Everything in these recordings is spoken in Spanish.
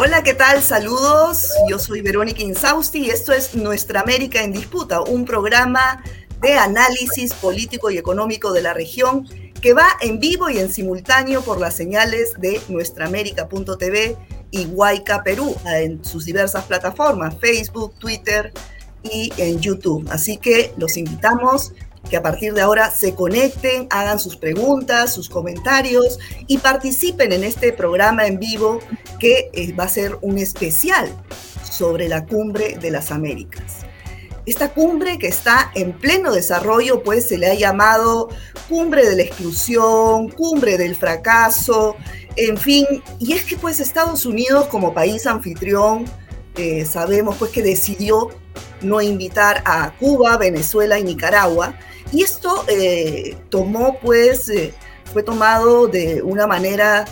Hola, ¿qué tal? Saludos. Yo soy Verónica Insausti y esto es Nuestra América en Disputa, un programa de análisis político y económico de la región que va en vivo y en simultáneo por las señales de nuestraamérica.tv y Huayca Perú en sus diversas plataformas, Facebook, Twitter y en YouTube. Así que los invitamos que a partir de ahora se conecten, hagan sus preguntas, sus comentarios y participen en este programa en vivo que eh, va a ser un especial sobre la cumbre de las Américas. Esta cumbre que está en pleno desarrollo, pues se le ha llamado cumbre de la exclusión, cumbre del fracaso, en fin, y es que pues Estados Unidos como país anfitrión, eh, sabemos pues que decidió no invitar a Cuba, Venezuela y Nicaragua, y esto eh, tomó, pues, eh, fue tomado de una manera,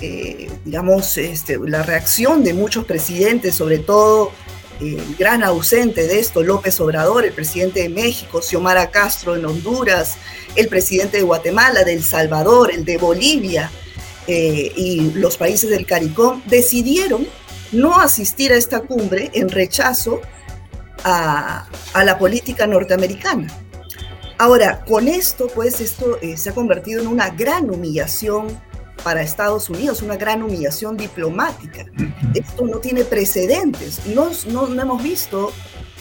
eh, digamos, este, la reacción de muchos presidentes, sobre todo el gran ausente de esto, López Obrador, el presidente de México, Xiomara Castro en Honduras, el presidente de Guatemala, de El Salvador, el de Bolivia y los países del CARICOM, decidieron no asistir a esta cumbre en rechazo a la política norteamericana. Ahora, con esto, pues esto eh, se ha convertido en una gran humillación para Estados Unidos, una gran humillación diplomática. Esto no tiene precedentes. No, no, hemos visto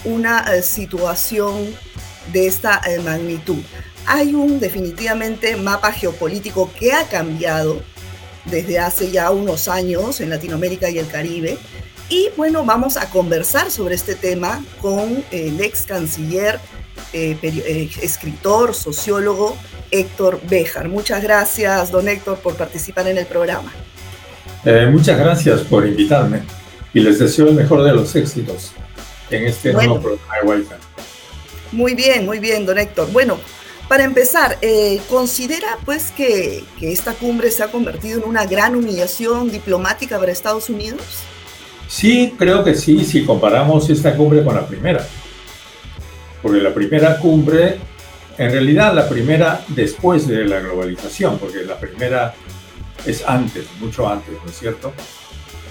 una eh, situación de esta eh, magnitud. Hay un definitivamente mapa geopolítico que ha cambiado desde hace ya unos años en Latinoamérica y el Caribe. Y bueno, vamos a conversar sobre este tema con el ex canciller eh, eh, escritor, sociólogo Héctor Béjar. Muchas gracias, don Héctor, por participar en el programa. Eh, muchas gracias por invitarme y les deseo el mejor de los éxitos en este nuevo programa de wi Muy bien, muy bien, don Héctor. Bueno, para empezar, ¿considera pues que, que, esta cumbre se ha convertido en una gran humillación diplomática para Estados Unidos? Sí, creo que sí, si comparamos esta cumbre con la primera porque la primera cumbre, en realidad la primera después de la globalización, porque la primera es antes, mucho antes, ¿no es cierto?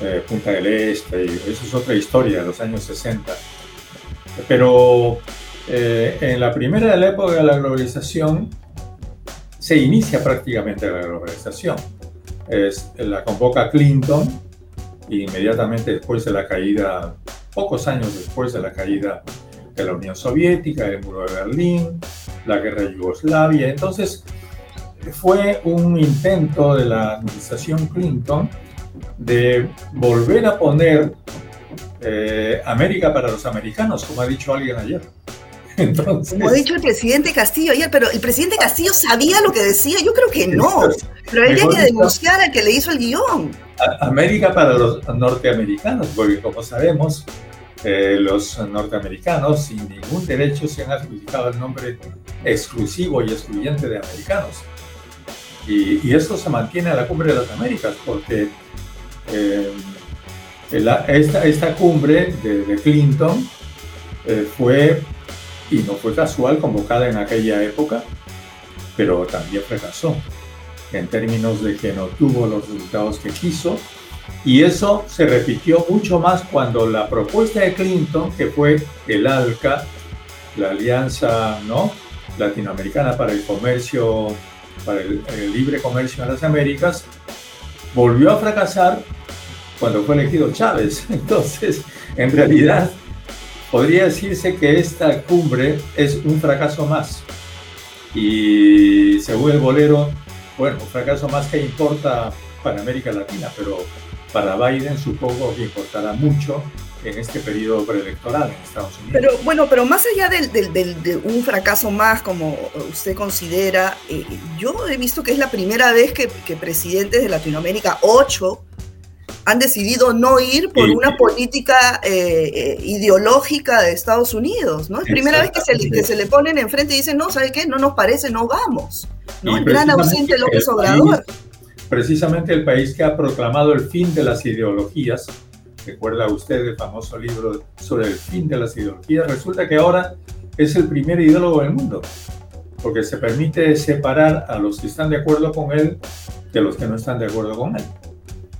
Eh, Punta del Este, y eso es otra historia, los años 60. Pero eh, en la primera de la época de la globalización se inicia prácticamente la globalización. La convoca Clinton inmediatamente después de la caída, pocos años después de la caída de la Unión Soviética, el muro de Berlín, la guerra de Yugoslavia. Entonces, fue un intento de la administración Clinton de volver a poner eh, América para los americanos, como ha dicho alguien ayer. Entonces, como ha dicho el presidente Castillo ayer, pero el presidente Castillo sabía lo que decía, yo creo que no, pero había que denunciar al que le hizo el guion. América para los norteamericanos, porque como sabemos, eh, los norteamericanos sin ningún derecho se han adjudicado el nombre exclusivo y excluyente de americanos. Y, y esto se mantiene a la cumbre de las Américas porque eh, esta, esta, cumbre de, Clinton eh, fue, y no fue casual, convocada en aquella época, pero también fracasó en términos de que no tuvo los resultados que quiso y eso se repitió mucho más cuando la propuesta de Clinton, que fue el ALCA, la Alianza ¿no? Latinoamericana para el Comercio, para el, Libre Comercio en las Américas, volvió a fracasar cuando fue elegido Chávez. Entonces, en realidad, podría decirse que esta cumbre es un fracaso más. Y según el bolero, bueno, un fracaso más que importa para América Latina, pero para Biden supongo que importará mucho en este periodo preelectoral en Estados Unidos. Pero bueno, pero más allá del, de un fracaso más, como usted considera, eh, yo he visto que es la primera vez que, presidentes de Latinoamérica, ocho, han decidido no ir por una política eh, ideológica de Estados Unidos, ¿no? Es primera vez que se, que se le ponen enfrente y dicen, no, ¿sabe qué? No nos parece, no vamos. ¿no? El gran ausente López Obrador precisamente el país que ha proclamado el fin de las ideologías, recuerda usted el famoso libro sobre el fin de las ideologías, resulta que ahora es el primer ideólogo del mundo, porque se permite separar a los que están de acuerdo con él de los que no están de acuerdo con él,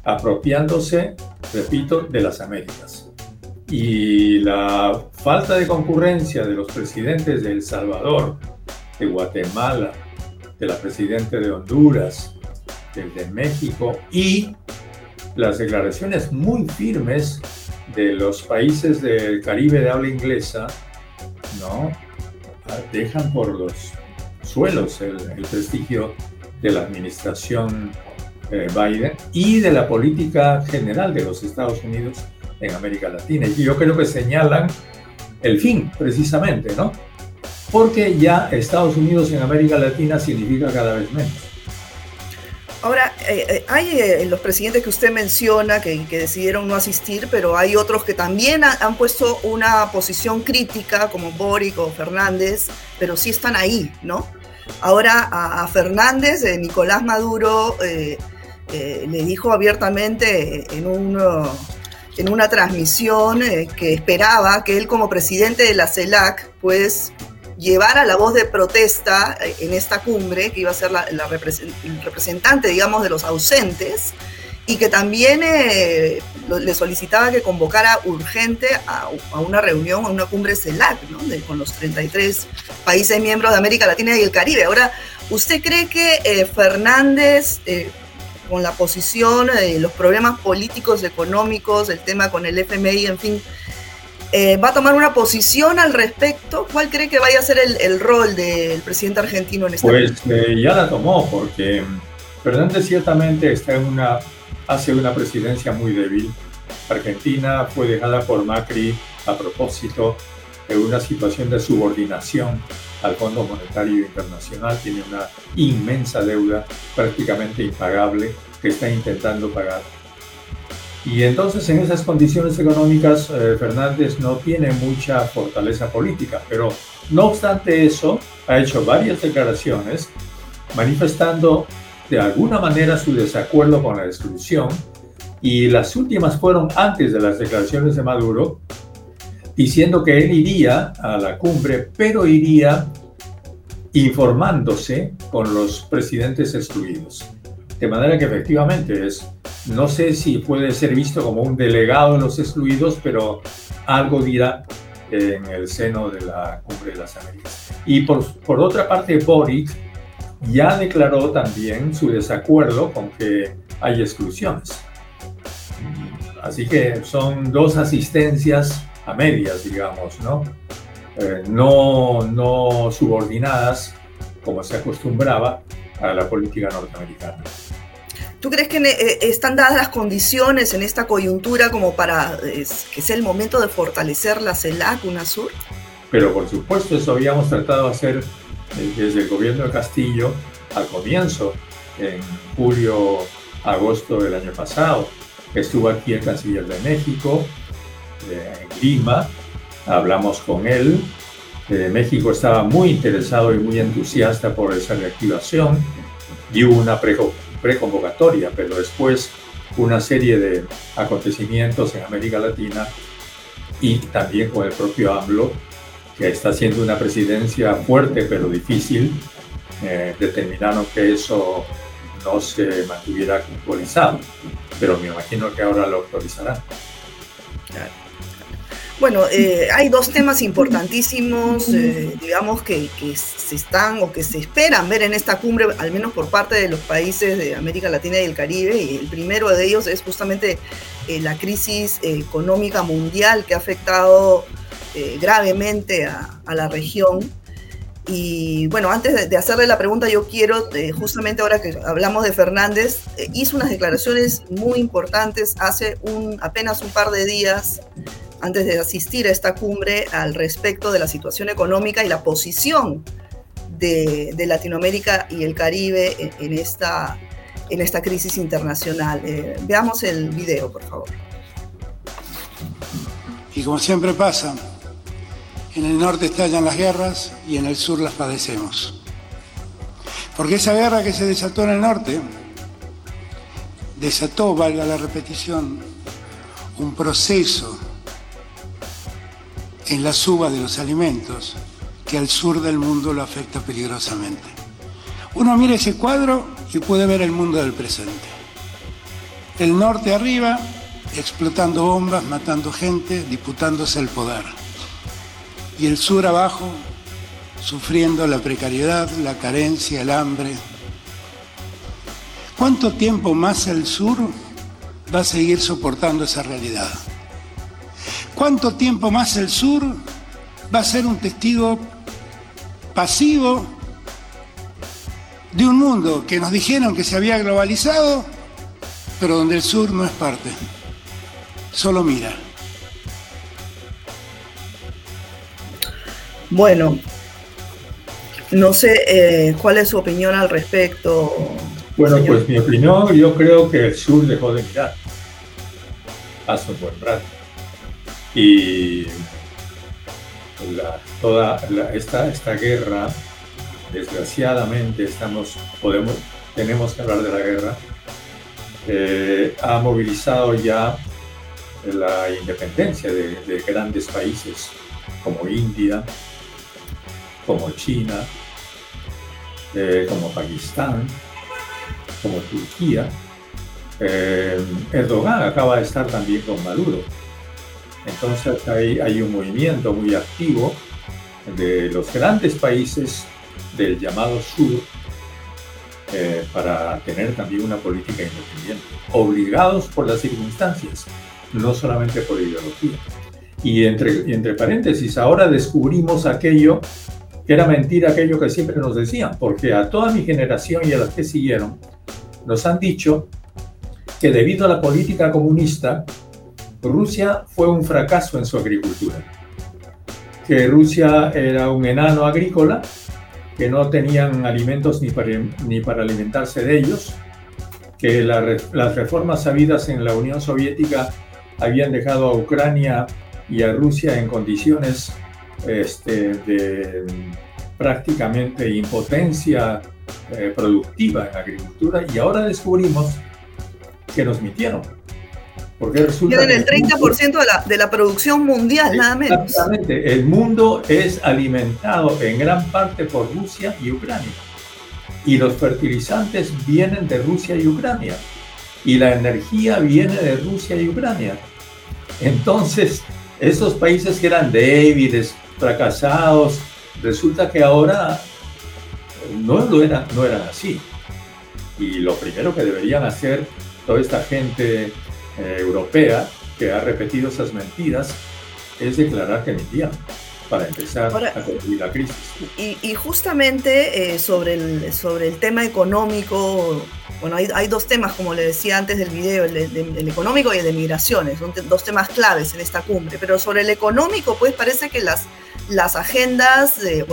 apropiándose repito, de las Américas. Y la falta de concurrencia de los presidentes de El Salvador, de Guatemala, de la presidenta de Honduras, del de México y las declaraciones muy firmes de los países del Caribe de habla inglesa, ¿no? Dejan por los suelos el, prestigio de la administración eh, Biden y de la política general de los Estados Unidos en América Latina. Y yo creo que señalan el fin, precisamente, ¿no? Porque ya Estados Unidos en América Latina significa cada vez menos. Ahora, eh, eh, hay eh, los presidentes que usted menciona que, decidieron no asistir, pero hay otros que también han puesto una posición crítica, como Boric o Fernández, pero sí están ahí, ¿no? Ahora a, Fernández, Nicolás Maduro le dijo abiertamente en, un, en una transmisión que esperaba que él como presidente de la CELAC, pues llevar a la voz de protesta eh, en esta cumbre, que iba a ser la, representante, digamos, de los ausentes, y que también eh, le solicitaba que convocara urgente a, una reunión, a una cumbre CELAC, ¿no? con los 33 países miembros de América Latina y el Caribe. Ahora, ¿usted cree que eh, Fernández, con la posición, los problemas políticos, económicos, el tema con el FMI, en fin, eh, va a tomar una posición al respecto. ¿Cuál cree que vaya a ser el, rol del presidente argentino en esta Pues eh, ya la tomó, porque Fernández ciertamente está en una, hace una presidencia muy débil. Argentina fue dejada por Macri a propósito de una situación de subordinación al Fondo Monetario Internacional. Tiene una inmensa deuda prácticamente impagable que está intentando pagar y entonces en esas condiciones económicas eh, Fernández no tiene mucha fortaleza política, pero no obstante eso ha hecho varias declaraciones manifestando de alguna manera su desacuerdo con la exclusión y las últimas fueron antes de las declaraciones de Maduro, diciendo que él iría a la cumbre, pero iría informándose con los presidentes excluidos. De manera que efectivamente es no sé si puede ser visto como un delegado de los excluidos, pero algo dirá en el seno de la Cumbre de las Américas. Y por, otra parte, Boric ya declaró también su desacuerdo con que hay exclusiones. Así que son dos asistencias a medias, digamos, ¿no? Eh, no, no subordinadas, como se acostumbraba, a la política norteamericana. ¿Tú crees que eh, están dadas las condiciones en esta coyuntura como para que sea el momento de fortalecer la CELAC, UNASUR? Pero por supuesto, eso habíamos tratado de hacer eh, desde el gobierno de Castillo al comienzo, en julio, agosto del año pasado. Estuvo aquí el canciller de México, en Lima, hablamos con él. México estaba muy interesado y muy entusiasta por esa reactivación hubo una preconvocatoria, pero después una serie de acontecimientos en América Latina y también con el propio AMLO, que está haciendo una presidencia fuerte pero difícil, eh, determinaron que eso no se mantuviera actualizado, pero me imagino que ahora lo actualizarán. Bueno, eh, hay dos temas importantísimos, eh, digamos, que, se están o que se esperan ver en esta cumbre, al menos por parte de los países de América Latina y el Caribe. Y el primero de ellos es justamente eh, la crisis económica mundial que ha afectado gravemente a, la región. Y bueno, antes de, hacerle la pregunta, yo quiero, justamente ahora que hablamos de Fernández, hizo unas declaraciones muy importantes hace un, apenas un par de días antes de asistir a esta cumbre al respecto de la situación económica y la posición de, Latinoamérica y el Caribe en, esta, en esta crisis internacional. Eh, veamos el video, por favor. Y como siempre pasa, en el norte estallan las guerras y en el sur las padecemos. Porque esa guerra que se desató en el norte desató, valga la repetición, un proceso en la suba de los alimentos que al sur del mundo lo afecta peligrosamente. Uno mira ese cuadro y puede ver el mundo del presente. El norte arriba explotando bombas, matando gente, disputándose el poder. Y el sur abajo, sufriendo la precariedad, la carencia, el hambre. ¿Cuánto tiempo más el sur va a seguir soportando esa realidad? ¿Cuánto tiempo más el sur va a ser un testigo pasivo de un mundo que nos dijeron que se había globalizado, pero donde el sur no es parte? Solo mira. Bueno, no sé eh, cuál es su opinión al respecto. Bueno, pues mi opinión, yo creo que el sur dejó de mirar hace un buen rato. Y toda esta, esta guerra, desgraciadamente, estamos, podemos, tenemos que hablar de la guerra, eh, ha movilizado ya la independencia de, grandes países como India, como China, eh, como Pakistán, como Turquía. Eh, Erdogan acaba de estar también con Maduro. Entonces hay, hay un movimiento muy activo de los grandes países del llamado sur eh, para tener también una política independiente, obligados por las circunstancias no solamente por ideología. Y entre, entre paréntesis, ahora descubrimos aquello que era mentira, aquello que siempre nos decían, porque a toda mi generación y a las que siguieron, nos han dicho que debido a la política comunista, Rusia fue un fracaso en su agricultura, que Rusia era un enano agrícola, que no tenían alimentos ni para, ni para alimentarse de ellos, que las reformas habidas en la Unión Soviética habían dejado a Ucrania y a Rusia en condiciones este, de prácticamente impotencia eh, productiva en la agricultura y ahora descubrimos que nos mintieron. Porque resulta Tienen el 30% de la, de la producción mundial, nada menos. Exactamente. El mundo es alimentado en gran parte por Rusia y Ucrania. Y los fertilizantes vienen de Rusia y Ucrania y la energía viene de Rusia y Ucrania. Entonces, esos países que eran débiles, fracasados, resulta que ahora no, lo eran, no eran así. Y lo primero que deberían hacer toda esta gente eh, europea que ha repetido esas mentiras es declarar que mentían para empezar a concluir la crisis. Y, justamente eh, sobre, el, sobre el tema económico, bueno, hay, hay, dos temas, como le decía antes del video, el, económico y el de migraciones, son dos temas claves en esta cumbre, pero sobre el económico, pues parece que las, las agendas, de,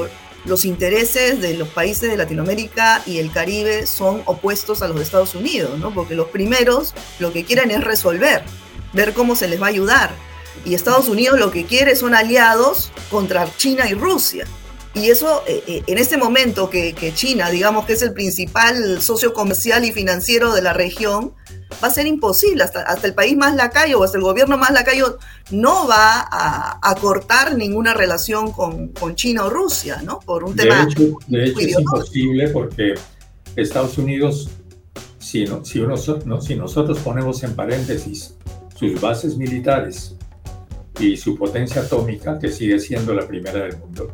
los intereses de los países de Latinoamérica y el Caribe son opuestos a los de Estados Unidos, ¿no? Porque los primeros lo que quieren es resolver, ver cómo se les va a ayudar. Y Estados Unidos lo que quiere son aliados contra China y Rusia. Y eso, eh, eh, en este momento que, China, digamos que es el principal socio comercial y financiero de la región, va a ser imposible. Hasta, hasta el país más lacayo o hasta el gobierno más lacayo no va a, cortar ninguna relación con, con, China o Rusia, ¿no? Por un tema. De hecho, de hecho es imposible porque Estados Unidos, si, no, si, uno, no, si nosotros ponemos en paréntesis sus bases militares y su potencia atómica, que sigue siendo la primera del mundo,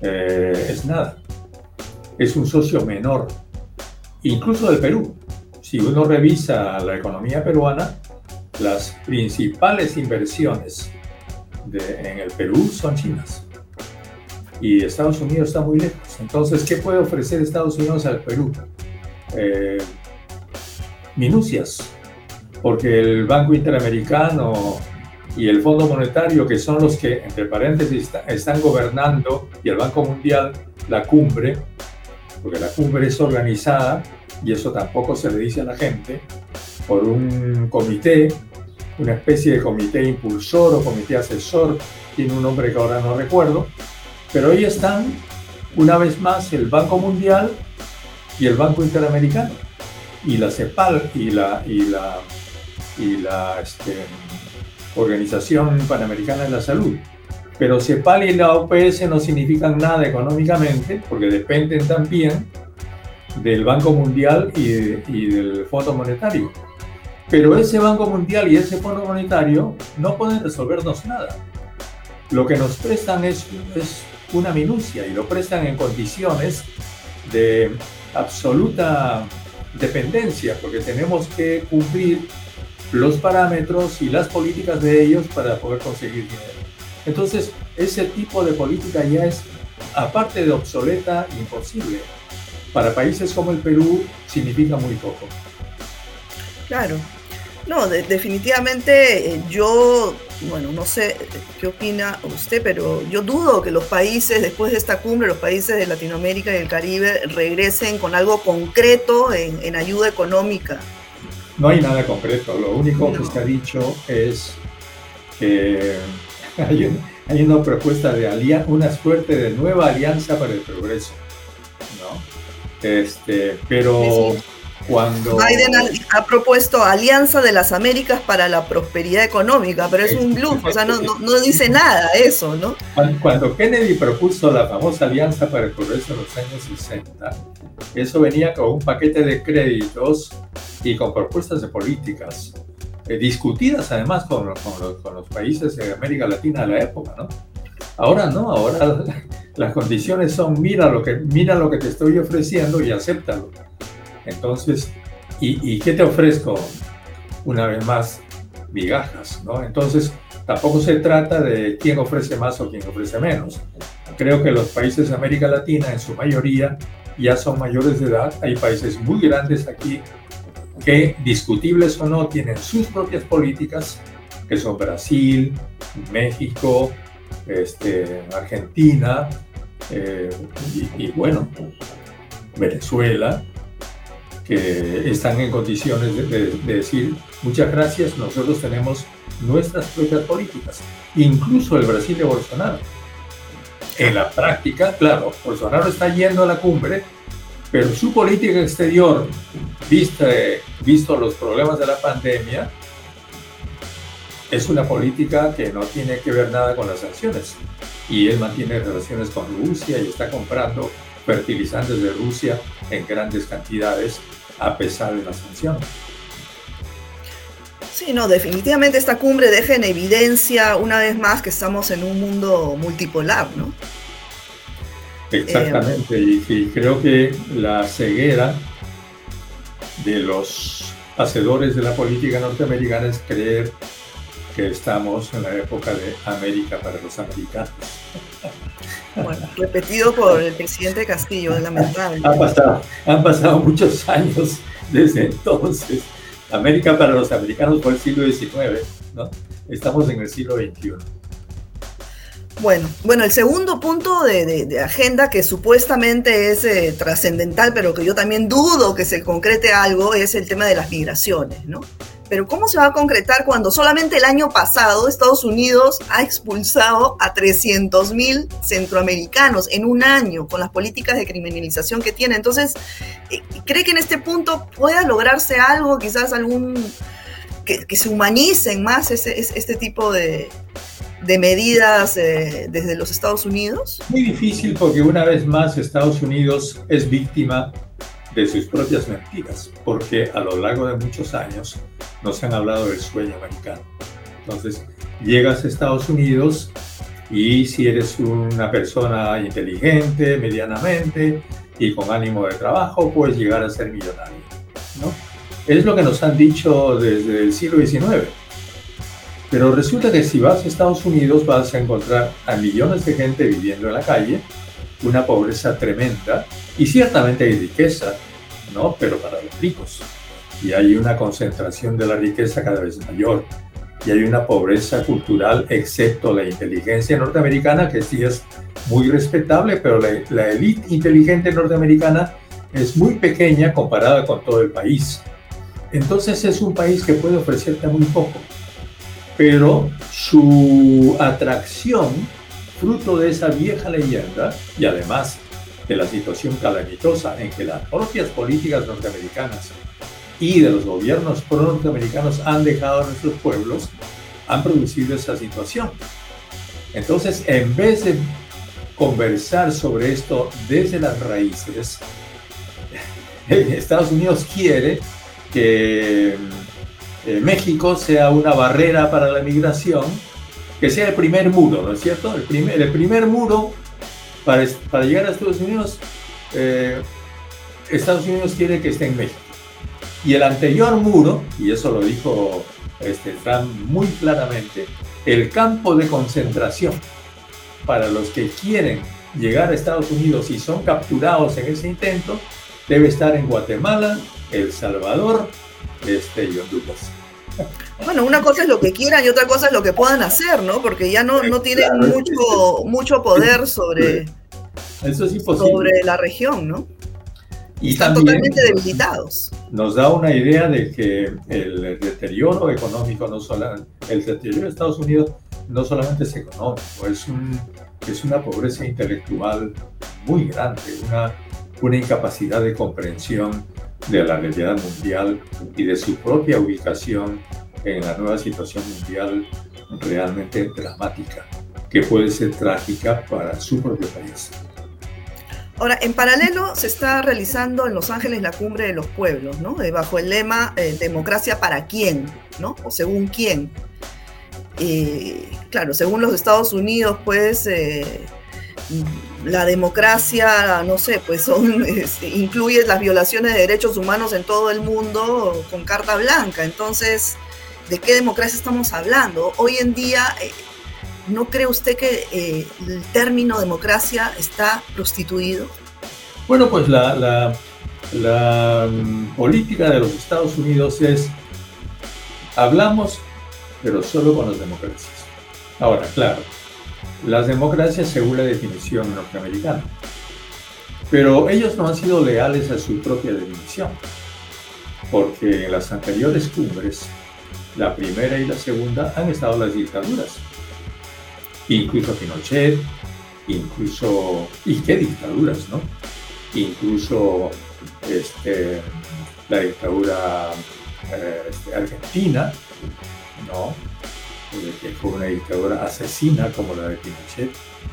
eh, es nada. Es un socio menor, incluso del Perú. Si uno revisa la economía peruana, las principales inversiones en el Perú son chinas. Y Estados Unidos está muy lejos. Entonces, ¿qué puede ofrecer Estados Unidos al Perú? Eh, minucias, porque el Banco Interamericano y el Fondo Monetario, que son los que, entre paréntesis, están gobernando, y el Banco Mundial, la cumbre, porque la cumbre es organizada, y eso tampoco se le dice a la gente, por un comité, una especie de comité impulsor o comité asesor, tiene un nombre que ahora no recuerdo, pero ahí están, una vez más, el Banco Mundial y el Banco Interamericano, y la CEPAL y la, y la, y la este, Organización Panamericana de la Salud. Pero CEPAL y la OPS no significan nada económicamente porque dependen también del Banco Mundial y, del Fondo Monetario. Pero ese Banco Mundial y ese Fondo Monetario no pueden resolvernos nada. Lo que nos prestan es, una minucia y lo prestan en condiciones de absoluta dependencia, porque tenemos que cumplir los parámetros y las políticas de ellos para poder conseguir dinero. Entonces, ese tipo de política ya es, aparte de obsoleta, imposible. Para países como el Perú significa muy poco. Claro. No, definitivamente eh, yo, bueno, no sé qué opina usted, pero yo dudo que los países, después de esta cumbre, los países de Latinoamérica y el Caribe regresen con algo concreto en, ayuda económica. No hay nada concreto, lo único que se ha dicho es que hay, una propuesta de una suerte de nueva alianza para el progreso. Este, pero cuando... Biden ha, propuesto Alianza de las Américas para la Prosperidad Económica, pero es un bluff, o sea, no, no, dice nada eso, ¿no? Cuando Kennedy propuso la famosa Alianza para el Progreso en los años 60, eso venía con un paquete de créditos y con propuestas de políticas eh, discutidas además con, con, los, países de América Latina de la época, ¿no? Ahora no, ahora las condiciones son mira lo que, mira lo que te estoy ofreciendo y acéptalo. Entonces, ¿y, ¿y, qué te ofrezco? Una vez más, migajas, ¿no? Entonces, tampoco se trata de quién ofrece más o quién ofrece menos. Creo que los países de América Latina, en su mayoría, ya son mayores de edad. Hay países muy grandes aquí que, discutibles o no, tienen sus propias políticas, que son Brasil, México, este, Argentina eh, y, bueno, Venezuela, que están en condiciones de, decir muchas gracias, nosotros tenemos nuestras propias políticas, incluso el Brasil de Bolsonaro. En la práctica, claro, Bolsonaro está yendo a la cumbre, pero su política exterior, visto, visto los problemas de la pandemia, es una política que no tiene que ver nada con las sanciones. Y él mantiene relaciones con Rusia y está comprando fertilizantes de Rusia en grandes cantidades a pesar de las sanciones. Sí, no, definitivamente esta cumbre deja en evidencia una vez más que estamos en un mundo multipolar, ¿no? Exactamente, y, creo que la ceguera de los hacedores de la política norteamericana es creer que estamos en la época de América para los americanos. Bueno, repetido por el presidente Castillo, lamentable. Ha pasado, han pasado muchos años desde entonces. América para los americanos fue el siglo XIX, ¿no? Estamos en el siglo XXI. Bueno, bueno, el segundo punto de, agenda que supuestamente es eh, trascendental, pero que yo también dudo que se concrete algo, es el tema de las migraciones, ¿no? Pero ¿cómo se va a concretar cuando solamente el año pasado Estados Unidos ha expulsado a 300.000 centroamericanos en un año con las políticas de criminalización que tiene? Entonces, eh, ¿cree que en este punto pueda lograrse algo, quizás algún... que, se humanicen más este tipo de, de medidas eh, desde los Estados Unidos? Muy difícil porque una vez más Estados Unidos es víctima de sus propias mentiras, porque a lo largo de muchos años nos han hablado del sueño americano. Entonces, llegas a Estados Unidos y si eres una persona inteligente, medianamente y con ánimo de trabajo, puedes llegar a ser millonario. ¿no? Es lo que nos han dicho desde el siglo XIX pero resulta que si vas a Estados Unidos vas a encontrar a millones de gente viviendo en la calle, una pobreza tremenda y ciertamente hay riqueza, ¿no? Pero para los ricos. Y hay una concentración de la riqueza cada vez mayor. Y hay una pobreza cultural, excepto la inteligencia norteamericana, que sí es muy respetable, pero la, la élite inteligente norteamericana es muy pequeña comparada con todo el país. Entonces es un país que puede ofrecerte muy poco pero su atracción, fruto de esa vieja leyenda, y además de la situación calamitosa en que las propias políticas norteamericanas y de los gobiernos pro-norteamericanos han dejado a nuestros pueblos, han producido esa situación. Entonces, en vez de conversar sobre esto desde las raíces, Estados Unidos quiere que eh, México sea una barrera para la migración, que sea el primer muro, ¿no es cierto? El primer, el primer muro para, llegar a Estados Unidos, eh, Estados Unidos quiere que esté en México. Y el anterior muro, y eso lo dijo este, Trump muy claramente, el campo de concentración para los que quieren llegar a Estados Unidos y son capturados en ese intento, debe estar en Guatemala, El Salvador este, y Honduras. Bueno, una cosa es lo que quieran y otra cosa es lo que puedan hacer, ¿no? Porque ya no, no tienen mucho, mucho poder sobre, Eso es sobre la región, ¿no? Y Están totalmente debilitados. Nos da una idea de que el deterioro económico, no solo, el deterioro de Estados Unidos no solamente es económico, es, un, es una pobreza intelectual muy grande, una, una incapacidad de comprensión de la realidad mundial y de su propia ubicación en la nueva situación mundial realmente dramática, que puede ser trágica para su propio país. Ahora, en paralelo se está realizando en Los Ángeles la cumbre de los pueblos, ¿no? Eh, bajo el lema eh, democracia para quién, ¿no? O según quién. Eh, claro, según los Estados Unidos, pues la democracia, no sé, pues son, este, incluye las violaciones de derechos humanos en todo el mundo con carta blanca. Entonces, ¿de qué democracia estamos hablando? Hoy en día, eh, ¿no cree usted que eh, el término democracia está prostituido? Bueno, pues la, mm, política de los Estados Unidos es, hablamos, pero solo con las democracias. Ahora, claro, las democracias según la definición norteamericana. Pero ellos no han sido leales a su propia definición, porque en las anteriores cumbres, la primera y la segunda, han estado las dictaduras. Incluso Pinochet, incluso, y qué dictaduras, ¿no? Incluso este, la dictadura eh, este, argentina, ¿no? que fue una dictadura asesina como la de Pinochet,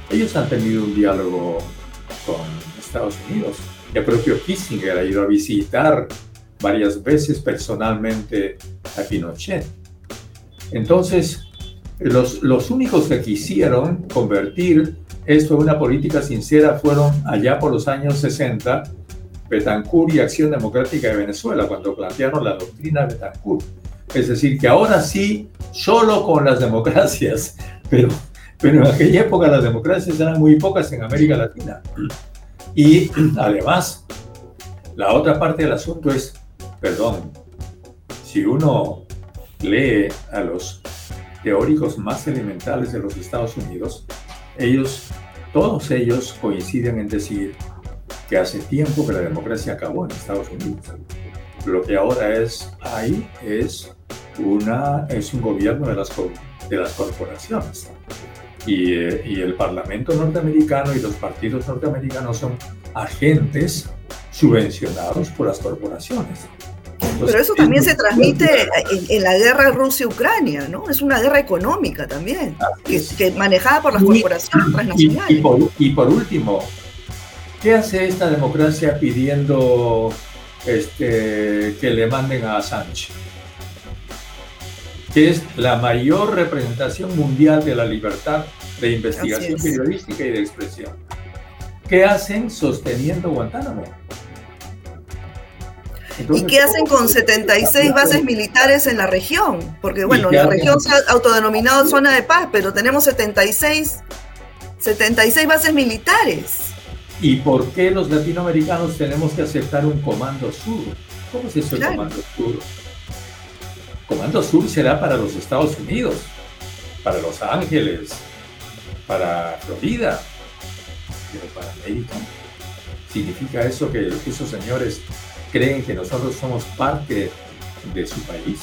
ellos han tenido un diálogo con Estados Unidos. El propio Kissinger ha ido a visitar varias veces personalmente a Pinochet. Entonces, los, los únicos que quisieron convertir esto en una política sincera fueron allá por los años 60, Betancourt y Acción Democrática de Venezuela, cuando plantearon la doctrina Betancourt es decir, que ahora sí, solo con las democracias, pero, pero en aquella época las democracias eran muy pocas en América Latina. Y además, la otra parte del asunto es, perdón, si uno lee a los teóricos más elementales de los Estados Unidos, ellos, todos ellos coinciden en decir que hace tiempo que la democracia acabó en Estados Unidos. Lo que ahora es ahí es una, es un gobierno de las, de las corporaciones. Y, eh, y, el Parlamento norteamericano y los partidos norteamericanos son agentes subvencionados por las corporaciones. Pero eso también se transmite en, la guerra Rusia-Ucrania, ¿no? Es una guerra económica también, que, que, manejada por las corporaciones transnacionales. Y, por, y, por, último, ¿qué hace esta democracia pidiendo este, que le manden a Sánchez? que es la mayor representación mundial de la libertad de investigación periodística y de expresión. ¿Qué hacen sosteniendo Guantánamo? ¿Y qué hacen con 76 bases militares en la región? Porque bueno, la región se ha autodenominado zona de paz, pero tenemos 76, 76 bases militares. ¿Y por qué los latinoamericanos tenemos que aceptar un comando sur? ¿Cómo es eso el comando sur? Comando Sur será para los Estados Unidos, para Los Ángeles, para Florida, pero para América. ¿Significa eso que esos señores creen que nosotros somos parte de su país?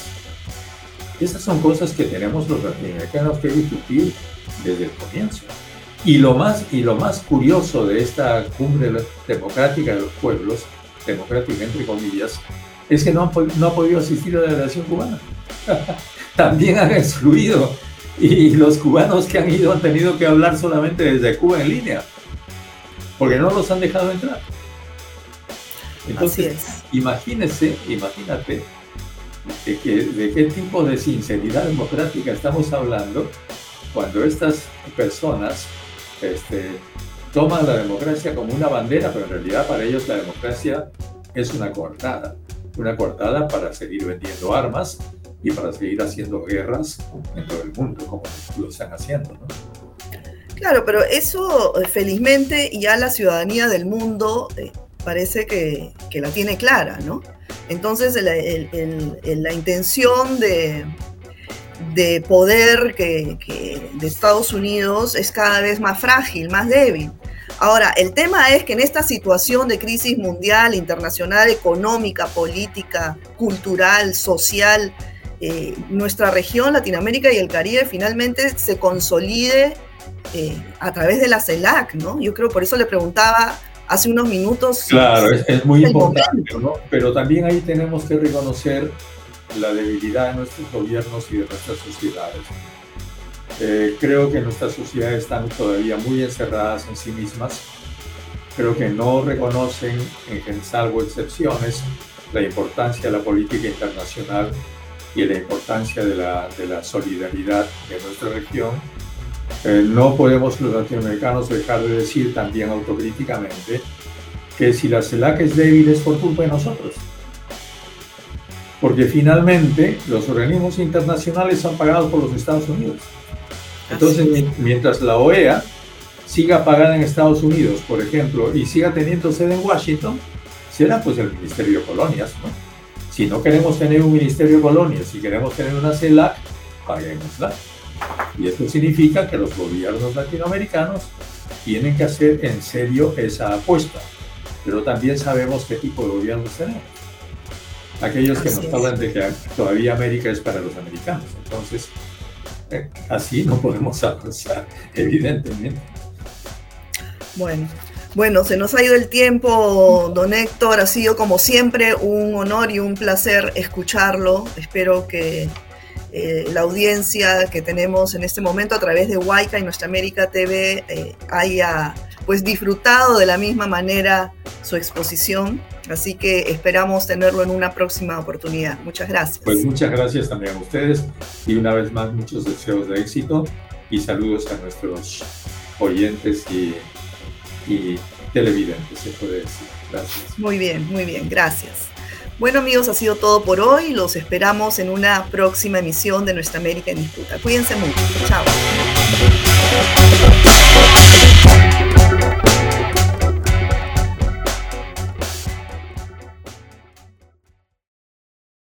Esas son cosas que tenemos los latinoamericanos que discutir desde el comienzo. Y lo más, y lo más curioso de esta cumbre democrática de los pueblos, democrática entre comillas, es que no, no ha podido asistir a la delegación cubana. También han excluido y los cubanos que han ido han tenido que hablar solamente desde Cuba en línea, porque no los han dejado entrar. Entonces, imagínese, imagínate de, qué tipo de sinceridad democrática estamos hablando cuando estas personas este, toman la democracia como una bandera, pero en realidad para ellos la democracia es una coartada, una coartada para seguir vendiendo armas y para seguir haciendo guerras en todo el mundo, como lo están haciendo. ¿no? Claro, pero eso eh, felizmente ya la ciudadanía del mundo eh, parece que, que, la tiene clara, ¿no? Entonces la intención de, de poder que, de Estados Unidos es cada vez más frágil, más débil. Ahora, el tema es que en esta situación de crisis mundial, internacional, económica, política, cultural, social, eh, nuestra región, Latinoamérica y el Caribe, finalmente se consolide eh, a través de la CELAC, ¿no? Yo creo, por eso le preguntaba hace unos minutos. Claro, es, muy importante, ¿no? Pero también ahí tenemos que reconocer la debilidad de nuestros gobiernos y de nuestras sociedades. Eh, creo que nuestras sociedades están todavía muy encerradas en sí mismas. Creo que no reconocen, en, salvo excepciones, la importancia de la política internacional y la importancia de la, de la solidaridad de nuestra región. Eh, no podemos los latinoamericanos dejar de decir también autocríticamente que si la CELAC es débil es por culpa de nosotros porque finalmente los organismos internacionales son pagados por los Estados Unidos. Entonces, mientras la OEA siga pagada en Estados Unidos, por ejemplo, y siga teniendo sede en Washington, será pues el Ministerio de Colonias, ¿no? Si no queremos tener un Ministerio de Colonias, si queremos tener una CELAC, paguémosla. Y esto significa que los gobiernos latinoamericanos tienen que hacer en serio esa apuesta. Pero también sabemos qué tipo de gobiernos tenemos aquellos que nos hablan de que todavía América es para los americanos. Entonces, eh, así no podemos avanzar, evidentemente. Bueno, bueno, se nos ha ido el tiempo, don Héctor. Ha sido como siempre un honor y un placer escucharlo. Espero que eh, la audiencia que tenemos en este momento a través de Huayca y Nuestra América TV eh, haya pues disfrutado de la misma manera su exposición. Así que esperamos tenerlo en una próxima oportunidad. Muchas gracias. Pues muchas gracias también a ustedes y una vez más muchos deseos de éxito y saludos a nuestros oyentes y, y televidentes, se puede decir. Gracias. Muy bien, muy bien, gracias. Bueno amigos, ha sido todo por hoy. Los esperamos en una próxima emisión de Nuestra América en Disputa. Cuídense mucho. Chao.